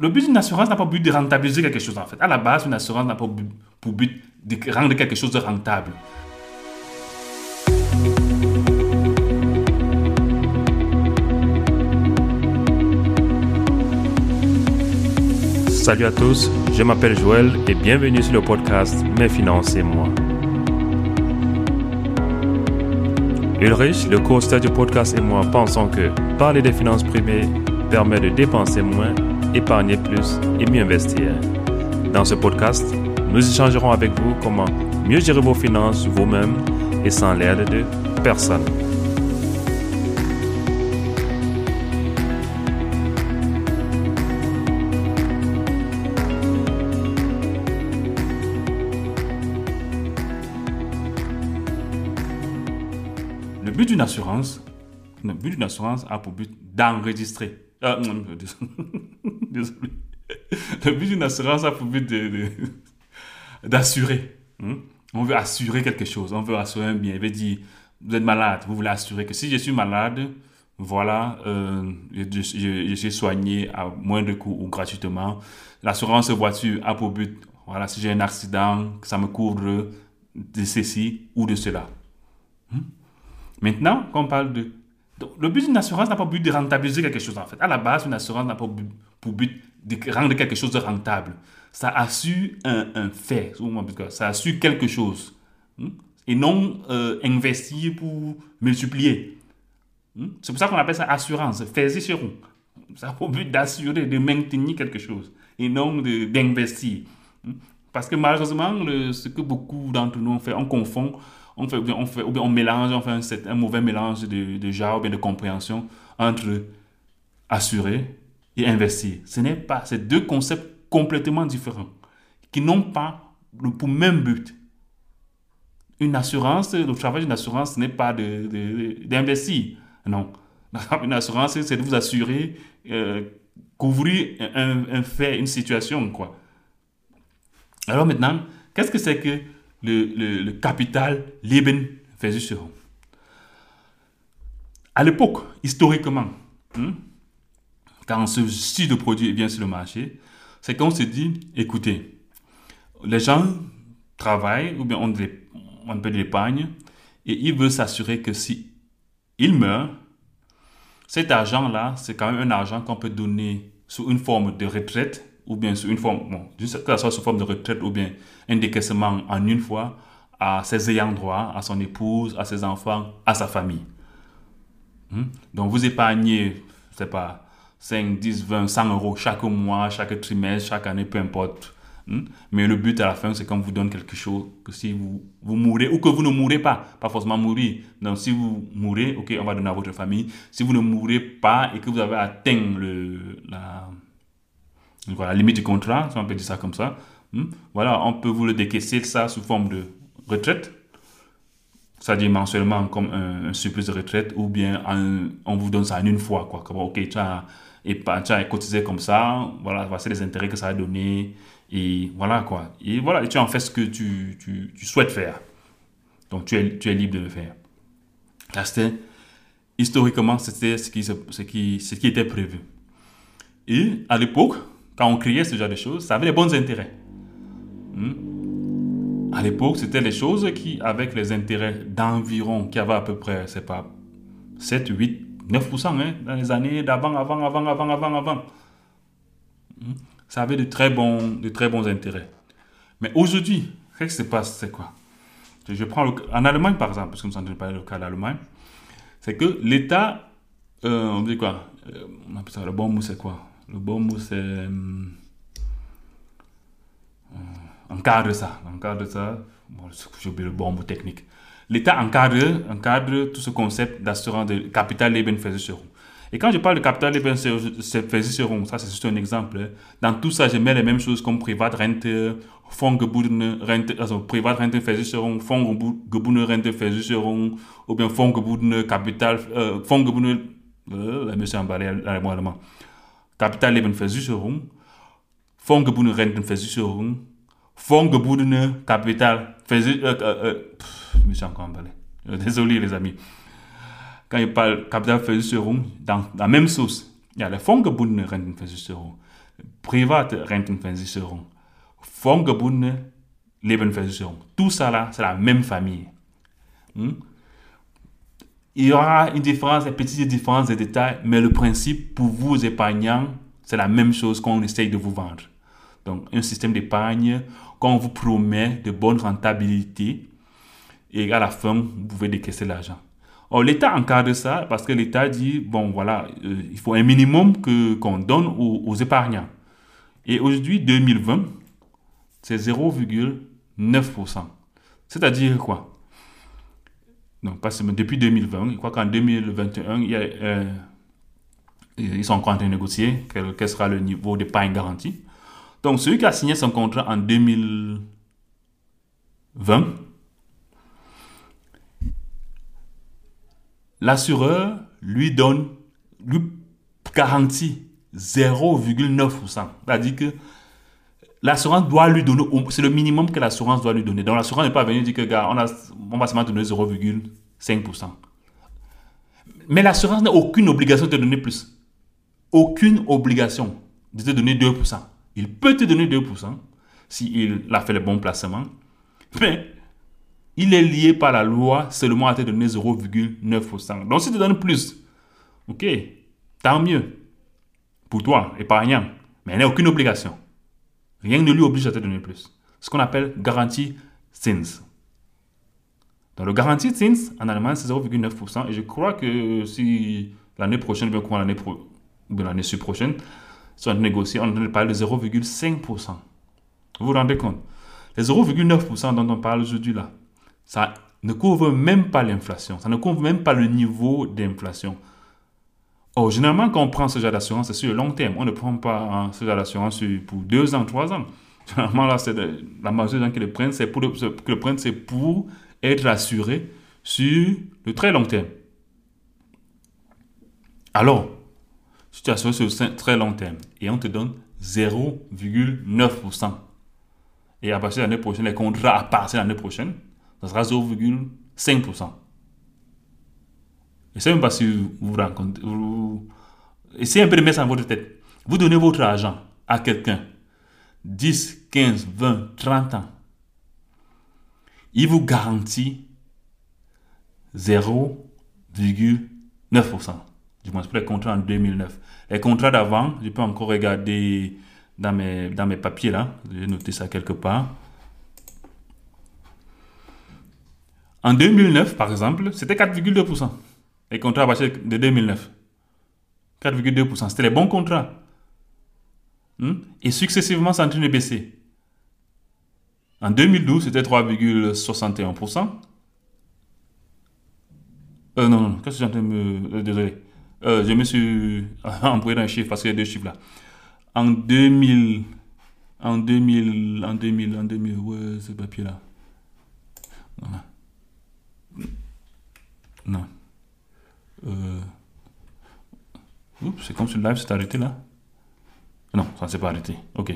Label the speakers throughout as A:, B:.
A: le but d'une assurance n'a pas but de rentabiliser quelque chose en fait. À la base, une assurance n'a pas pour but de rendre quelque chose de rentable.
B: Salut à tous, je m'appelle Joël et bienvenue sur le podcast Mes finances et moi. Ulrich, le co du podcast et moi pensons que parler des finances privées permet de dépenser moins, épargner plus et mieux investir. Dans ce podcast, nous échangerons avec vous comment mieux gérer vos finances vous-même et sans l'aide de personne.
A: Le but d'une assurance, le but d'une assurance a pour but d'enregistrer. Euh, désolé. Le but d'une assurance a pour but d'assurer. Hmm? On veut assurer quelque chose. On veut assurer un bien. Il veut dire, vous êtes malade, vous voulez assurer que si je suis malade, voilà, euh, je, je, suis soigné à moins de coûts ou gratuitement. L'assurance voiture a pour but, voilà, si j'ai un accident, que ça me couvre de ceci ou de cela. Hmm? Maintenant, quand on parle de... le but d'une assurance n'a pas but de rentabiliser quelque chose en fait. À la base, une assurance n'a pas pour but de rendre quelque chose rentable. Ça assure un, un fait, ça assure quelque chose. Hmm? Et non euh, investir pour multiplier. Hmm? C'est pour ça qu'on appelle ça assurance, fais-y sur Ça a pour but d'assurer, de maintenir quelque chose et non d'investir. Hmm? Parce que malheureusement, ce que beaucoup d'entre nous ont fait, on confond on fait, on fait, on mélange, on fait un, mauvais mélange de, de genre ou de compréhension entre assurer et investir. Ce n'est pas, c'est deux concepts complètement différents qui n'ont pas le pour même but. Une assurance, le travail d'une assurance, ce n'est pas d'investir. De, non. Une assurance, c'est de vous assurer, euh, couvrir un, un, fait, une situation, quoi. Alors maintenant, qu'est-ce que c'est que le, le, le capital Lebensversicherung. À l'époque, historiquement, hein, quand ce style de produit bien sur le marché, c'est qu'on se dit, écoutez, les gens travaillent ou bien ont, un peu d'épargne et ils veulent s'assurer que si ils meurent, cet argent-là, c'est quand même un argent qu'on peut donner sous une forme de retraite ou bien sous une forme, bon, que ce soit sous forme de retraite ou bien un décaissement en une fois à ses ayants droit, à son épouse, à ses enfants, à sa famille. Hmm? Donc vous épargnez, je sais pas, 5, 10, 20, 100 euros chaque mois, chaque trimestre, chaque année, peu importe. Hmm? Mais le but à la fin, c'est qu'on vous donne quelque chose, que si vous, vous mourrez, ou que vous ne mourrez pas, pas forcément mourir. Donc si vous mourrez, ok, on va donner à votre famille. Si vous ne mourrez pas et que vous avez atteint le, la, voilà, limite du contrat, si on peut dire ça comme ça. Hmm? Voilà, on peut vous le décaisser ça sous forme de retraite, c'est-à-dire mensuellement comme un, surplus de retraite, ou bien on vous donne ça en une fois, quoi. Ok, tu as, et, tu as cotisé comme ça, voilà, voici les intérêts que ça a donné, et voilà, quoi. Et voilà, tu en fais ce que tu, tu, souhaites faire. Donc, tu es, tu es libre de le faire. c'était, historiquement, c'était ce qui, ce, qui, ce qui était prévu. Et à l'époque, quand on criait ce genre de choses, ça avait des bons intérêts. Hmm? À l'époque, c'était les choses qui, avec les intérêts d'environ, qui avaient à peu près, c'est pas 7, 8, 9% hein, dans les années d'avant, avant, avant, avant, avant, avant. Hmm? Ça avait de très bons, de très bons intérêts. Mais aujourd'hui, qu'est-ce qui se passe? C'est quoi? Je prends en Allemagne, par exemple, parce que nous sommes pas le cas d'Allemagne, c'est que l'État, euh, on dit quoi? Euh, le bon mot, c'est quoi? Le bon mot, c'est. Euh, encadre ça. Encadre ça. Bon, J'ai oublié le bon mot technique. L'État encadre, encadre tout ce concept d'assurance de capital Lebensversicherung. Et quand je parle de capital Lebensversicherung, ça c'est juste un exemple. Hein. Dans tout ça, je mets les mêmes choses comme Privatrente, Fondsgebundene Rente, also Privatrenteversicherung, Fondsgebundene Renteversicherung, ou bien Fondsgebundene Capital, euh, Fondsgebundene, euh, monsieur emballé allemand. Kapitallebenversicherung, fondgebundene Rentenversicherung, fondgebundene Kapitalversicherung. Äh, äh, je me suis encore emballé. Désolé, les amis. Quand il parle Kapitalversicherung, dans la même sauce, il y a les fondgebundene Rentenversicherung. private Rentenversicherung, fondgebundene Lebensversicherung. Tout ça là, c'est la même famille. Hmm? Il y aura une différence, une petite différence de détails, mais le principe pour vous épargnants, c'est la même chose qu'on essaye de vous vendre. Donc, un système d'épargne qu'on vous promet de bonnes rentabilités et à la fin, vous pouvez décaisser l'argent. Or, l'État encadre ça parce que l'État dit, bon, voilà, euh, il faut un minimum que, qu'on donne aux épargnants. Et aujourd'hui, 2020, c'est 0,9%. C'est-à-dire quoi? Donc, pas seulement depuis 2020, je crois qu'en 2021, il y a, euh, ils sont en train de négocier quel, quel sera le niveau d'épargne garantie. Donc, celui qui a signé son contrat en 2020, l'assureur lui donne, lui garantit 0,9%. C'est-à-dire que l'assurance doit lui donner, c'est le minimum que l'assurance doit lui donner. Donc l'assurance n'est pas venue dire que, gars, on, a, on va seulement donner 0,5%. Mais l'assurance n'a aucune obligation de te donner plus. Aucune obligation de te donner 2%. Il peut te donner 2% s'il a fait le bon placement. Mais il est lié par la loi seulement à te donner 0,9%. Donc si tu donnes plus, ok, tant mieux pour toi, épargnant. Mais il n'y a aucune obligation. Rien ne lui oblige à te donner plus. Ce qu'on appelle garantie Zins. Donc le garantie Zins, en allemand, c'est 0,9%. Et je crois que si l'année prochaine, bien l'année pro, l'année prochaine, si on négocie, on parle de 0,5%. Vous vous rendez compte? Les 0,9% dont on parle aujourd'hui là, ça ne couvre même pas l'inflation. Ça ne couvre même pas le niveau d'inflation. Oh, généralement, quand on prend ce genre d'assurance, c'est sur le long terme. On ne prend pas ce genre d'assurance pour deux ans, trois ans. Généralement, là, la majorité des gens qui le prennent, c'est pour, le, prennent, c'est pour être assuré sur le très long terme. Alors, si tu assures sur le très long terme et on te donne 0,9%, et à partir de l'année prochaine, les contrats à partir de l'année prochaine, ça sera 0,5%. Je ne sais même pas si vous rencontrez. Essayez un peu de mettre ça dans votre tête. Vous donnez votre argent à quelqu'un, 10, 15, 20, 30 ans. Il vous garantit 0,9%. Du moins, pour les contrats en 2009. Les contrats d'avant, je peux encore regarder dans mes, dans mes papiers là. J'ai noté ça quelque part. En 2009, par exemple, c'était 4,2%. Les contrats à de 2009. 4,2%. C'était les bons contrats. Hmm? Et successivement, a en train de baisser. En 2012, c'était 3,61%. Euh, non, non, qu'est-ce que de me... Euh, désolé. Euh, je me suis embrouillé dans les chiffres parce qu'il y a deux chiffres là. En 2000... En 2000... En 2000... En 2000... Ouais, ce papier là. Voilà. Non. Euh... c'est comme si le live s'est arrêté là. Non, ça ne s'est pas arrêté. Ok.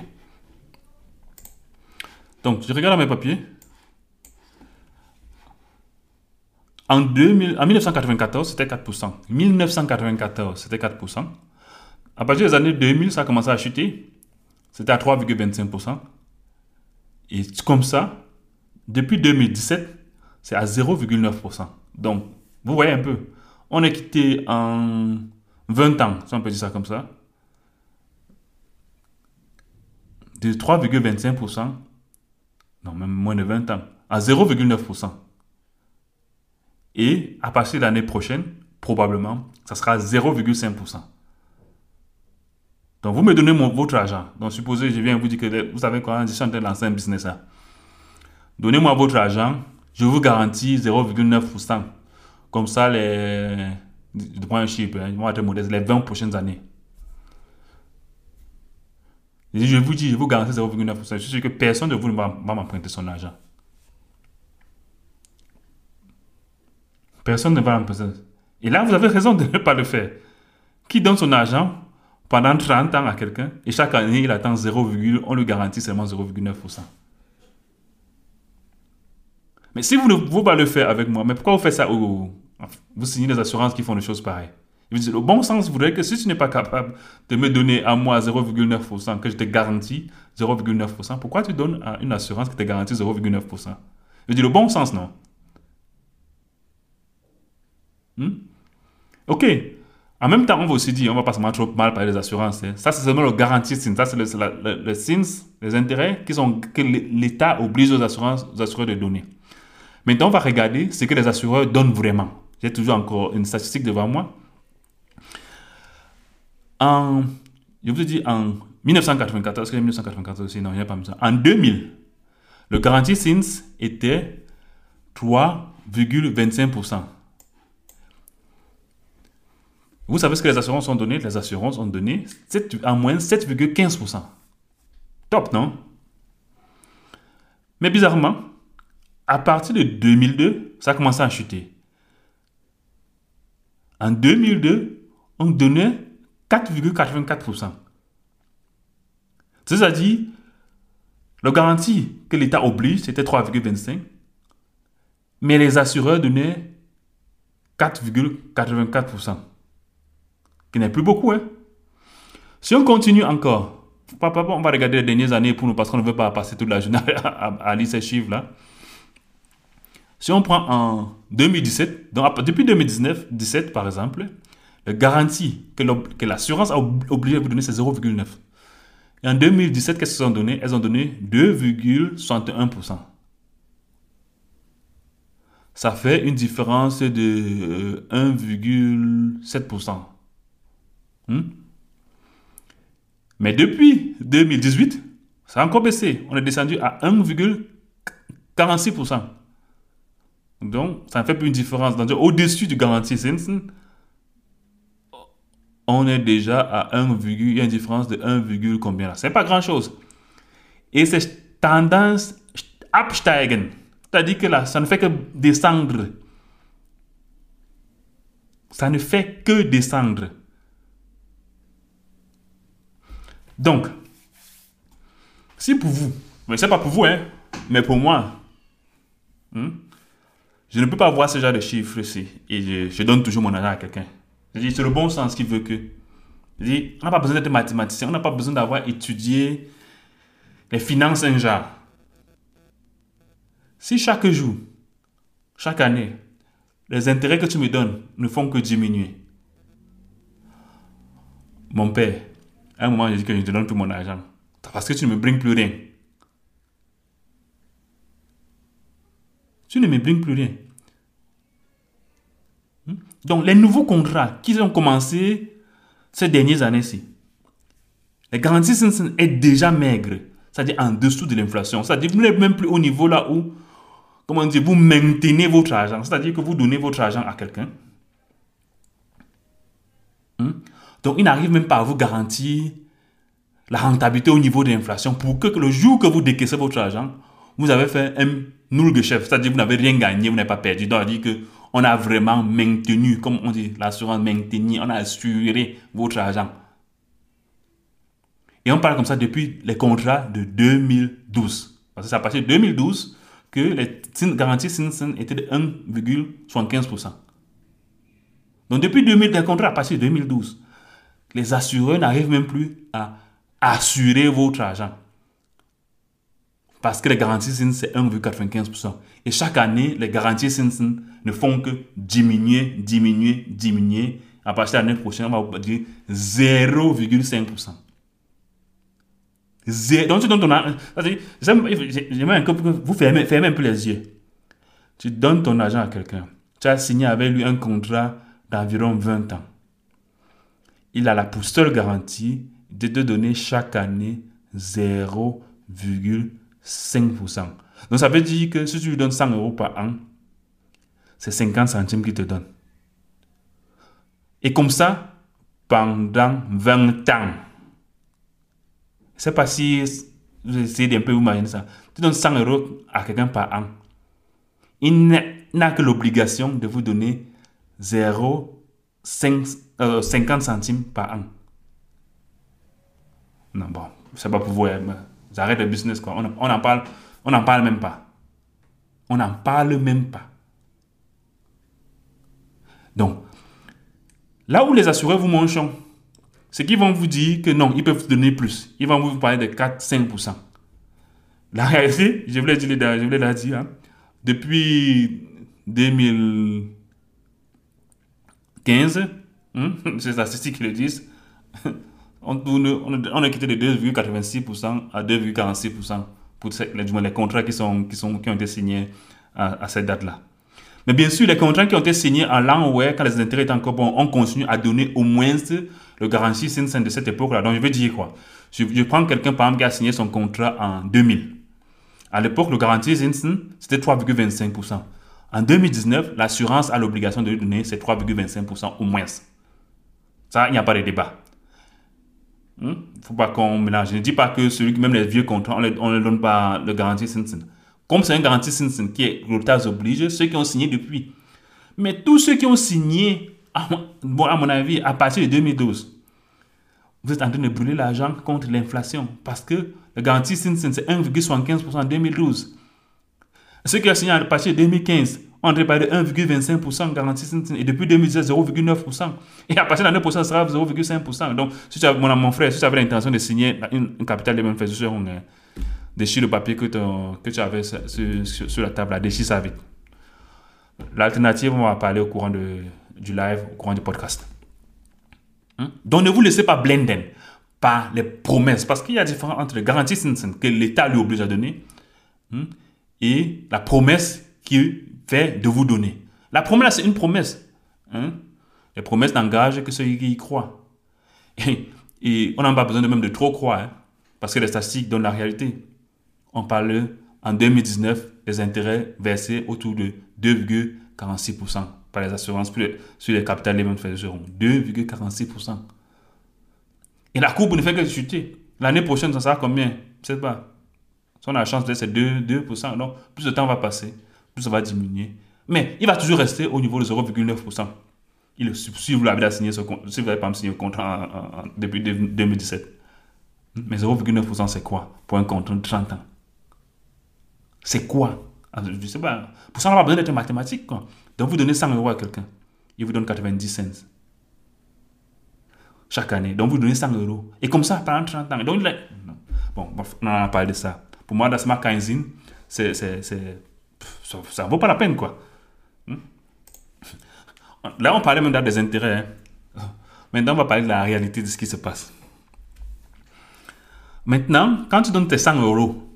A: Donc, je regarde mes papiers. En, 2000, en 1994, c'était 4%. 1994, c'était 4%. À partir des années 2000, ça a commencé à chuter. C'était à 3,25%. Et comme ça, depuis 2017, c'est à 0,9%. Donc, vous voyez un peu, on est quitté en 20 ans, si on peut dire ça comme ça, de 3,25%, non, même moins de 20 ans, à 0,9%. Et à partir de l'année prochaine, probablement, ça sera 0,5%. Donc, vous me donnez votre argent. Donc, supposez, je viens vous dire que vous savez quoi, je suis en train de lancer un business là. Donnez-moi votre argent, je vous garantis 0,9%. Comme ça, les, je prends un chiffre, hein, moi, être modeste, les 20 prochaines années. je vous dis, je vous garantis 0,9%. Je suis sûr que personne de vous ne va, m'emprunter son argent. Personne ne va m'emprunter. Et là, vous avez raison de ne pas le faire. Qui donne son argent pendant 30 ans à quelqu'un et chaque année, il attend 0, on lui garantit seulement 0,9%. Mais si vous ne pouvez pas le faire avec moi, mais pourquoi vous faites ça Vous signez des assurances qui font des choses pareilles. Le bon sens voudrait que si tu n'es pas capable de me donner à moi 0,9%, que je te garantis 0,9%, pourquoi tu donnes à une assurance qui te garantit 0,9% Je dis le bon sens, non hmm? Ok. En même temps, on va aussi dire, on va pas se mettre trop mal par les assurances. Hein. Ça, c'est seulement le garantie Ça, c'est le, le, SINS, les intérêts qui sont, que l'État oblige aux, assurances, aux assureurs de donner. Maintenant, on va regarder ce que les assureurs donnent vraiment. J'ai toujours encore une statistique devant moi. En, je vous ai dit, en 1994, que 1994 aussi, non, il n'y a pas besoin. En 2000, le garantie SINS était 3,25%. Vous savez ce que les assurances ont donné? Les assurances ont donné en moyenne 7,15%. Top, non? Mais bizarrement, à partir de 2002, ça a commencé à chuter. En 2002, on donnait 4,84%. C'est-à-dire, le garantie que l'État oblige, c'était 3,25%, mais les assureurs donnaient 4,84%, qui n'est plus beaucoup. Hein? Si on continue encore, on va regarder les dernières années pour nous parce qu'on ne veut pas passer toute la journée à, lire ces chiffres-là. Si on prend en 2017, donc depuis 2019, 17 par exemple, la garantie que l'assurance a obligé de vous donner, c'est 0,9. Et en 2017, qu'est-ce qu'elles ont donné? Elles ont donné 2,61%. Ça fait une différence de 1,7%. Euh, hmm? Mais depuis 2018, ça a encore baissé. On est descendu à 1,46%. Donc, ça ne fait plus une différence. Au-dessus du garantie Simpson, on est déjà à 1, il y a une différence de 1, combien là? C'est pas grand chose. Et c'est tendance absteigen. C'est-à-dire que là, ça ne fait que descendre. Ça ne fait que descendre. Donc, si pour vous, mais c'est pas pour vous, hein, mais pour moi, hmm, je ne peux pas voir ce genre de chiffres ici et je donne toujours mon argent à quelqu'un. C'est le bon sens qui veut que. on n'a pas besoin d'être mathématicien, on n'a pas besoin d'avoir étudié les finances un genre. Si chaque jour, chaque année, les intérêts que tu me donnes ne font que diminuer. Mon père, à un moment, j'ai dit que je ne te donne plus mon argent. Parce que tu ne me bringes plus rien. Tu ne me bringes plus rien. Donc, les nouveaux contrats qui ont commencé ces dernières années-ci, les garanties sont déjà maigres, c'est-à-dire en dessous de l'inflation. C'est-à-dire que vous n'êtes même plus au niveau là où, comment dire, vous maintenez votre argent, c'est-à-dire que vous donnez votre argent à quelqu'un. Hmm? Donc, il n'arrive même pas à vous garantir la rentabilité au niveau de l'inflation pour que le jour que vous décaissez votre argent, vous avez fait un nul chef, c'est-à-dire vous n'avez rien gagné, vous n'avez pas perdu. Donc, dire que on a vraiment maintenu, comme on dit, l'assurance maintenue, on a assuré votre argent. Et on parle comme ça depuis les contrats de 2012. Parce que c'est à partir de 2012 que les garanties Simpson étaient de 1,75%. Donc depuis 2000, les contrats à partir de 2012, les assureurs n'arrivent même plus à assurer votre argent. Parce que les garanties SIN, c'est 1,95%. Et chaque année, les garanties SIN ne font que diminuer, diminuer, diminuer. À partir de l'année prochaine, on va dire 0,5%. Donc, tu donnes ton argent. Que vous fermez, un peu les yeux. Tu donnes ton argent à quelqu'un. Tu as signé avec lui un contrat d'environ 20 ans. Il a la seule garantie de te donner chaque année 0,5%. 5%. Donc ça veut dire que si tu lui donnes 100 euros par an, c'est 50 centimes qu'il te donne. Et comme ça, pendant 20 ans. Je sais pas si vous essayez d'un peu vous imaginer ça. Tu donnes 100 euros à quelqu'un par an. Il n'a que l'obligation de vous donner 0,50 euh, centimes par an. Non, bon, c'est pas pour vous. J'arrête le business, quoi. On n'en parle, on n'en parle même pas. On n'en parle même pas. Donc, Là où les assureurs vous mangent, c'est qu'ils vont vous dire que non, ils peuvent vous donner plus. Ils vont vous parler de 4-5%. La réalité, je vous l'ai dit, je vous l'ai dit, hein, depuis 2015, hein, c'est les statistiques le disent, on, a quitté de 2,86% à 2,46% pour les, contrats qui, sont, qui, ont été signés à, cette date-là. Mais bien sûr, les contrats qui ont été signés en l'an où, quand les intérêts étaient encore bons, on continue à donner au moins le garantie de cette époque-là. Donc, je veux dire quoi? Je, prends quelqu'un, par exemple, qui a signé son contrat en 2000. À l'époque, le garantie Zinsen, c'était 3,25%. En 2019, l'assurance a l'obligation de lui donner ces 3,25% au moins. Ça, il n'y a pas de débat. Il hmm? ne faut pas qu'on mélange. Je ne dis pas que celui qui, même les vieux contrats, on ne donne pas le garantie Simpson. Comme c'est un garantie Simpson qui est l'OTAS oblige, ceux qui ont signé depuis. Mais tous ceux qui ont signé, à, bon, à mon avis, à partir de 2012, vous êtes en train de brûler l'argent contre l'inflation. Parce que le garantie Simpson, c'est 1,75% en 2012. Ceux qui ont signé à partir de 2015, parler de 1,25% garantie et depuis 2016, 0,9%. Et à partir de l'année prochaine, ça sera 0,5%. Donc, si tu as, mon, mon frère, si tu avais l'intention de signer une, une capitale de même fait, on déchire le papier que, tu avais sur, sur, la table, déchire ça vite. L'alternative, on va parler au courant de, du live, au courant du podcast. Hein? Donc, ne vous laissez pas blender par les promesses, parce qu'il y a différence entre les garanties que l'État lui oblige à donner hein, et la promesse qui de vous donner. La promesse, c'est une promesse. Hein? Les promesses n'engagent que ceux qui y croient. Et, on n'a pas besoin de même de trop croire, hein, parce que les statistiques donnent la réalité. On parle en 2019 des intérêts versés autour de 2,46% par les assurances sur les capitales les mêmes seront 2,46%. Et la courbe ne fait que chuter. L'année prochaine, ça sera combien? Je ne sais pas. Si on a la chance d'être 2%, 2%, donc plus de temps va passer plus ça va diminuer. Mais il va toujours rester au niveau de 0,9%. Il, si vous avez signé si vous n'avez pas signé un contrat depuis 2017. Mais 0,9% c'est quoi? Pour un contrat de 30 ans C'est quoi? Ah, Je ne sais pas. Pour ça, on n'a pas besoin d'être mathématique. Quoi. Donc vous donnez 100 euros à quelqu'un. Il vous donne 90 cents. Chaque année. Donc vous donnez 100 euros. Et comme ça, pendant 30 ans. Donc, bon, on a parlé de ça. Pour moi, Dasma Kainzin, c'est ça ne vaut pas la peine, quoi. Hmm? Là, on parlait même des intérêts. Hein. Maintenant, on va parler de la réalité de ce qui se passe. Maintenant, quand tu donnes tes 100 euros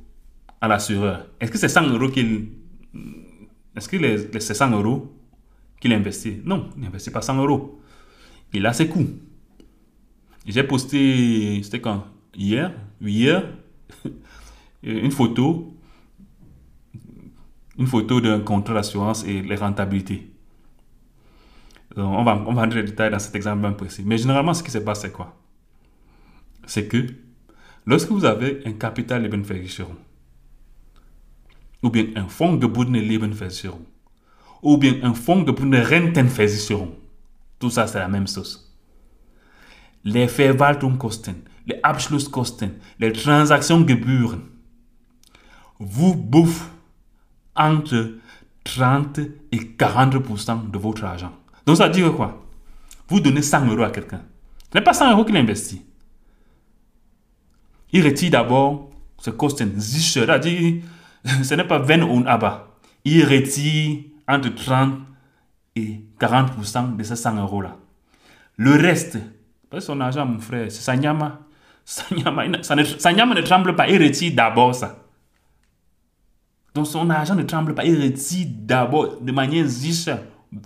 A: à l'assureur, est-ce que c'est 100 euros qu'il... Est-ce que les, c'est 100 euros qu'il investit? Non, il n'investit pas 100 euros. Il a ses coûts. J'ai posté, c'était quand? Hier Hier Une photo une photo d'un contrat d'assurance et les rentabilités. on va, on va entrer en détail dans cet exemple bien précis. Mais généralement, ce qui se passe, c'est quoi? C'est que lorsque vous avez un capital Lebensversicherung, ou bien un fonds de Lebensversicherung, ou bien un fonds de Rentenversicherung, tout ça, c'est la même chose. Les Verwaltungskosten, les Abschlusskosten, les Transaktionsgebühren vous bouffent entre 30 et 40% de votre argent. Donc ça veut dire quoi? Vous donnez 100 euros à quelqu'un. Ce n'est pas 100 euros qu'il investit. Il retire d'abord ce kosten c'est-à-dire ce n'est pas 20 ou bas. Il retire entre 30 et 40% de ces 100 euros-là. Le reste, parce que son argent, mon frère, c'est Sanyama. Sanyama ne tremble pas, il retire d'abord ça. Donc son argent ne tremble pas. Il retire d'abord de manière ziche.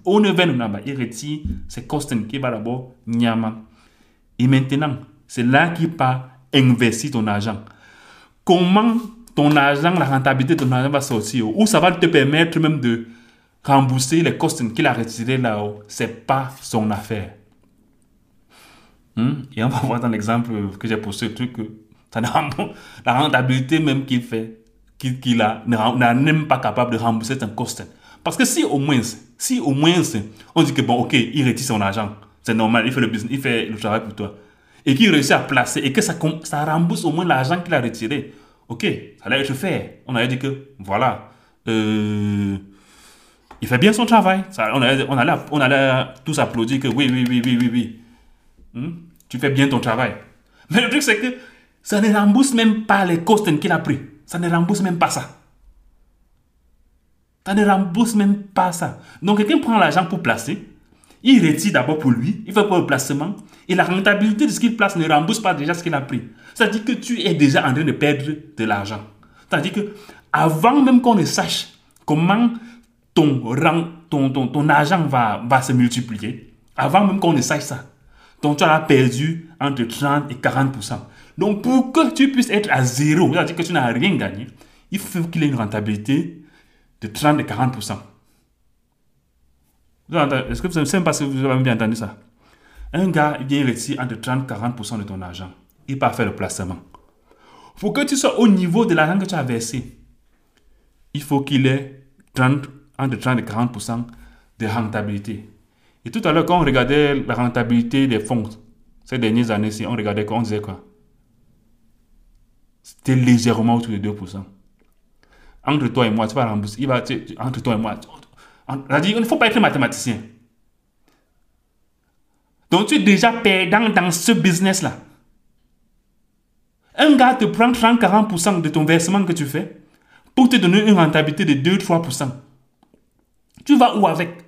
A: On ne pas. Il retire ses costumes qui va d'abord nyama. Et maintenant, c'est là qu'il pas investir ton argent. Comment ton argent, la rentabilité de ton argent va sortir? Ou ça va te permettre même de rembourser les costumes qu'il a retirés là-haut. C'est pas son affaire. Hmm? Et on va voir dans l'exemple que j'ai posté, le truc, la rentabilité même qu'il fait qu'il a n'est même pas capable de rembourser un cost. Parce que si au moins, si au moins on dit que bon, ok, il retire son argent, c'est normal, il fait le business, il fait le travail pour toi, et qu'il réussit à placer et que ça, ça rembourse au moins l'argent qu'il a retiré, ok, ça allait être fait. On avait dit que voilà, euh, il fait bien son travail. On, allait, on, allait, on allait tous applaudir que oui, oui, oui, oui, oui, oui. Hmm? Tu fais bien ton travail. Mais le truc, c'est que ça ne rembourse même pas les costs qu'il a pris. Ça ne rembourse même pas ça. Ça ne rembourse même pas ça. Donc, quelqu'un prend l'argent pour placer. Il retire d'abord pour lui. Il fait pour le placement. Et la rentabilité de ce qu'il place ne rembourse pas déjà ce qu'il a pris. C'est-à-dire que tu es déjà en train de perdre de l'argent. C'est-à-dire que avant même qu'on ne sache comment ton, argent va, va se multiplier, avant même qu'on ne sache ça, donc tu as perdu entre 30 et 40 Donc pour que tu puisses être à zéro, c'est-à-dire que tu n'as rien gagné, il faut qu'il ait une rentabilité de 30 et 40% Est-ce que vous savez pas si vous avez bien entendu ça Un gars vient retirer entre 30 et 40 de ton argent. Il part faire le placement. Pour que tu sois au niveau de l'argent que tu as versé, il faut qu'il ait 30, entre 30 et 40% de rentabilité. Et tout à l'heure, quand on regardait la rentabilité des fonds, ces dernières années-ci, on regardait quoi? On disait quoi? C'était légèrement autour de 2%. Entre toi et moi, tu vas rembourser. Entre toi et moi. il ne faut pas être mathématicien. Donc, tu es déjà perdant dans ce business-là. Un gars te prend 30-40% de ton versement que tu fais pour te donner une rentabilité de 2-3%. Tu vas où avec?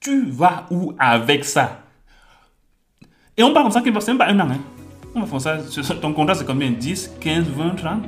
A: Tu vas où avec ça? Et on parle comme ça qu'il va même pas un an. Hein. Ton contrat, c'est combien? 10, 15, 20, 30